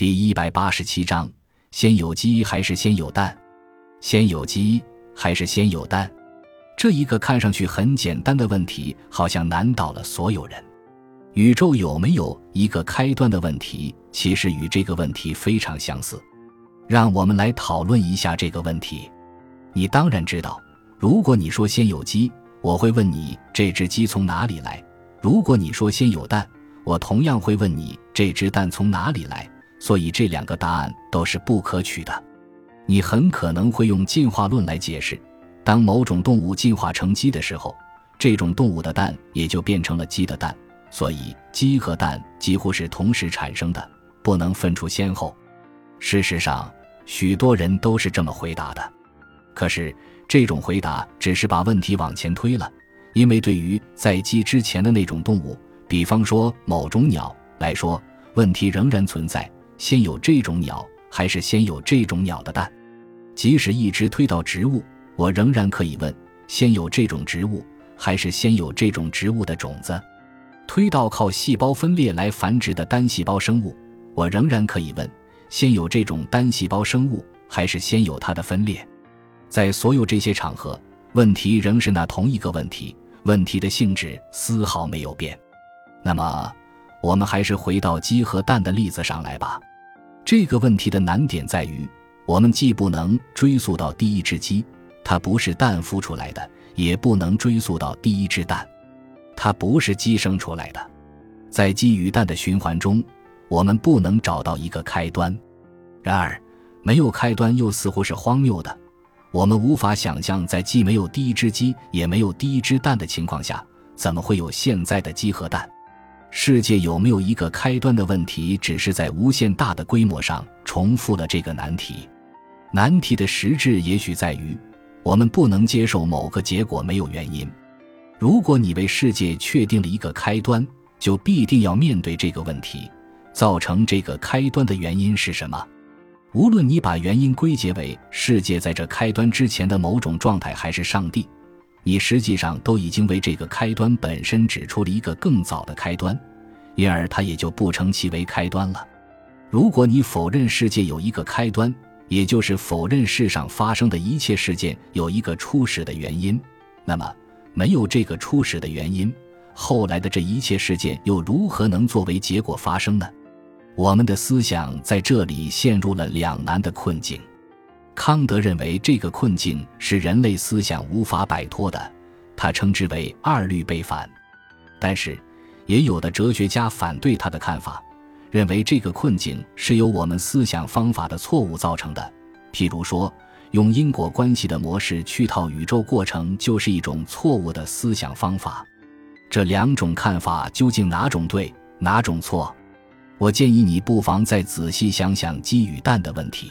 第一百八十七章：先有鸡还是先有蛋？先有鸡还是先有蛋？这一个看上去很简单的问题，好像难倒了所有人。宇宙有没有一个开端的问题，其实与这个问题非常相似。让我们来讨论一下这个问题。你当然知道，如果你说先有鸡，我会问你这只鸡从哪里来；如果你说先有蛋，我同样会问你这只蛋从哪里来。所以这两个答案都是不可取的。你很可能会用进化论来解释：当某种动物进化成鸡的时候，这种动物的蛋也就变成了鸡的蛋。所以鸡和蛋几乎是同时产生的，不能分出先后。事实上，许多人都是这么回答的。可是这种回答只是把问题往前推了，因为对于在鸡之前的那种动物，比方说某种鸟来说，问题仍然存在。先有这种鸟，还是先有这种鸟的蛋？即使一直推到植物，我仍然可以问：先有这种植物，还是先有这种植物的种子？推到靠细胞分裂来繁殖的单细胞生物，我仍然可以问：先有这种单细胞生物，还是先有它的分裂？在所有这些场合，问题仍是那同一个问题，问题的性质丝毫没有变。那么，我们还是回到鸡和蛋的例子上来吧。这个问题的难点在于，我们既不能追溯到第一只鸡，它不是蛋孵出来的；也不能追溯到第一只蛋，它不是鸡生出来的。在鸡与蛋的循环中，我们不能找到一个开端。然而，没有开端又似乎是荒谬的。我们无法想象，在既没有第一只鸡，也没有第一只蛋的情况下，怎么会有现在的鸡和蛋。世界有没有一个开端的问题，只是在无限大的规模上重复了这个难题。难题的实质也许在于，我们不能接受某个结果没有原因。如果你为世界确定了一个开端，就必定要面对这个问题：造成这个开端的原因是什么？无论你把原因归结为世界在这开端之前的某种状态，还是上帝。你实际上都已经为这个开端本身指出了一个更早的开端，因而它也就不称其为开端了。如果你否认世界有一个开端，也就是否认世上发生的一切事件有一个初始的原因，那么没有这个初始的原因，后来的这一切事件又如何能作为结果发生呢？我们的思想在这里陷入了两难的困境。康德认为这个困境是人类思想无法摆脱的，他称之为“二律背反”。但是，也有的哲学家反对他的看法，认为这个困境是由我们思想方法的错误造成的。譬如说，用因果关系的模式去套宇宙过程，就是一种错误的思想方法。这两种看法究竟哪种对，哪种错？我建议你不妨再仔细想想鸡与蛋的问题。